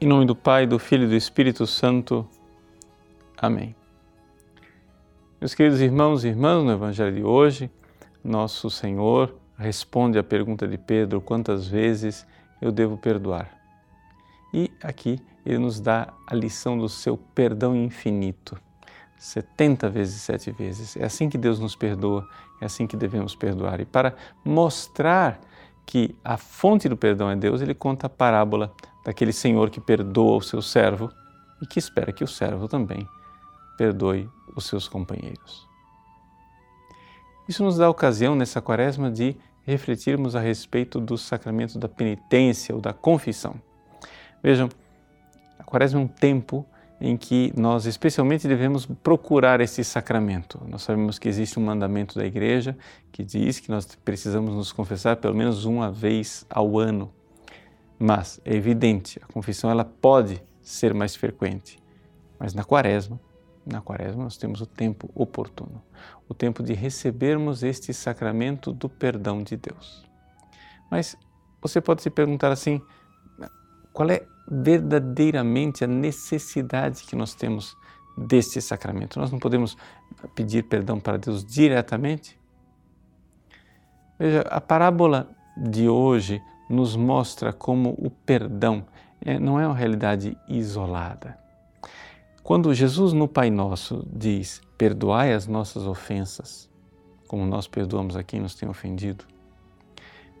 Em nome do Pai, do Filho e do Espírito Santo. Amém. Meus queridos irmãos e irmãs, no Evangelho de hoje, nosso Senhor responde à pergunta de Pedro: quantas vezes eu devo perdoar? E aqui ele nos dá a lição do seu perdão infinito. 70 vezes, sete vezes. É assim que Deus nos perdoa, é assim que devemos perdoar. E para mostrar que a fonte do perdão é Deus, ele conta a parábola daquele senhor que perdoa o seu servo e que espera que o servo também perdoe os seus companheiros. Isso nos dá a ocasião nessa quaresma de refletirmos a respeito do sacramento da penitência ou da confissão. Vejam, a quaresma é um tempo em que nós especialmente devemos procurar esse sacramento. Nós sabemos que existe um mandamento da igreja que diz que nós precisamos nos confessar pelo menos uma vez ao ano. Mas é evidente, a confissão ela pode ser mais frequente. Mas na quaresma, na quaresma nós temos o tempo oportuno, o tempo de recebermos este sacramento do perdão de Deus. Mas você pode se perguntar assim, qual é verdadeiramente a necessidade que nós temos deste sacramento? Nós não podemos pedir perdão para Deus diretamente? Veja, a parábola de hoje nos mostra como o perdão é, não é uma realidade isolada. Quando Jesus no Pai Nosso diz: Perdoai as nossas ofensas, como nós perdoamos a quem nos tem ofendido,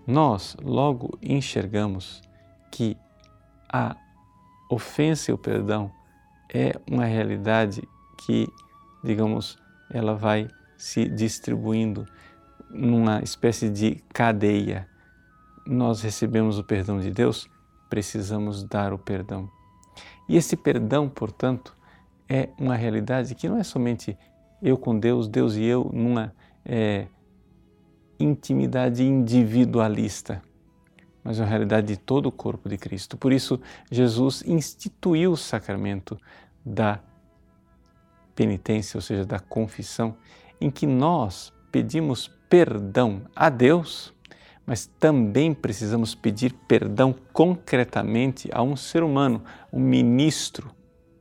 nós logo enxergamos que a ofensa e o perdão é uma realidade que, digamos, ela vai se distribuindo numa espécie de cadeia nós recebemos o perdão de Deus, precisamos dar o perdão. E esse perdão, portanto, é uma realidade que não é somente eu com Deus, Deus e eu numa é, intimidade individualista, mas é uma realidade de todo o corpo de Cristo. Por isso, Jesus instituiu o sacramento da penitência, ou seja, da confissão, em que nós pedimos perdão a Deus mas também precisamos pedir perdão concretamente a um ser humano, um ministro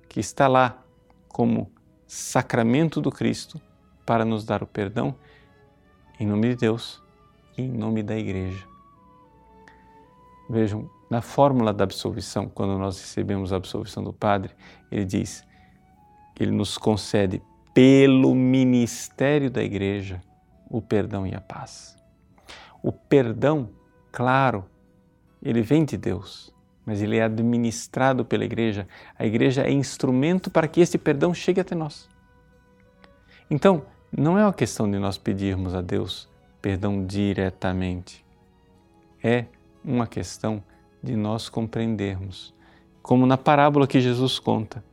que está lá como sacramento do Cristo para nos dar o perdão em nome de Deus e em nome da Igreja. Vejam, na fórmula da absolvição, quando nós recebemos a absolvição do Padre, ele diz: ele nos concede pelo ministério da Igreja o perdão e a paz. O perdão, claro, ele vem de Deus, mas ele é administrado pela igreja. A igreja é instrumento para que esse perdão chegue até nós. Então, não é uma questão de nós pedirmos a Deus perdão diretamente. É uma questão de nós compreendermos. Como na parábola que Jesus conta,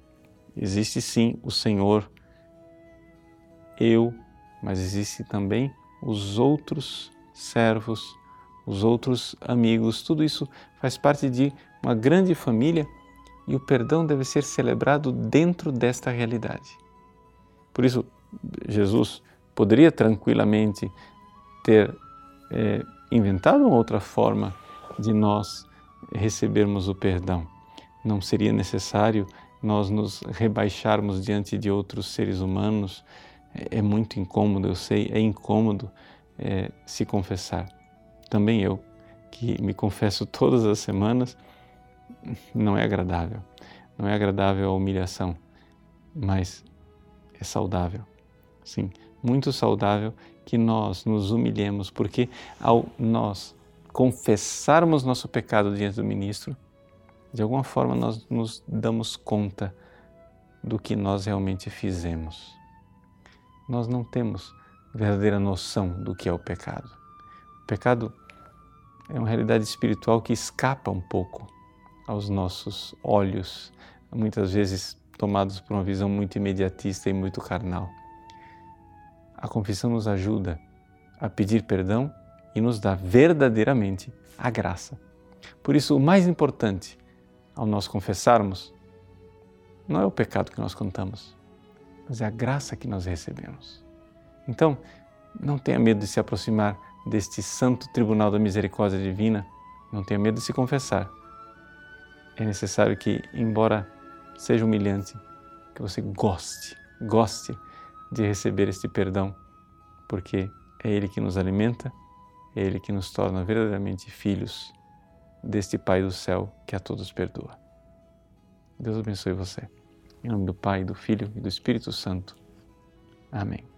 existe sim o Senhor, eu, mas existe também os outros servos, os outros amigos, tudo isso faz parte de uma grande família e o perdão deve ser celebrado dentro desta realidade. Por isso, Jesus poderia tranquilamente ter é, inventado uma outra forma de nós recebermos o perdão. Não seria necessário nós nos rebaixarmos diante de outros seres humanos. É, é muito incômodo, eu sei, é incômodo é, se confessar. Também eu, que me confesso todas as semanas, não é agradável. Não é agradável a humilhação, mas é saudável. Sim, muito saudável que nós nos humilhemos, porque ao nós confessarmos nosso pecado diante do ministro, de alguma forma nós nos damos conta do que nós realmente fizemos. Nós não temos verdadeira noção do que é o pecado. O pecado é uma realidade espiritual que escapa um pouco aos nossos olhos, muitas vezes tomados por uma visão muito imediatista e muito carnal. A confissão nos ajuda a pedir perdão e nos dá verdadeiramente a graça. Por isso, o mais importante ao nós confessarmos não é o pecado que nós contamos, mas é a graça que nós recebemos. Então, não tenha medo de se aproximar deste santo tribunal da misericórdia divina, não tenha medo de se confessar. é necessário que, embora seja humilhante, que você goste, goste de receber este perdão, porque é Ele que nos alimenta, é Ele que nos torna verdadeiramente filhos deste Pai do céu que a todos perdoa. Deus abençoe você. Em nome do Pai, do Filho e do Espírito Santo. Amém.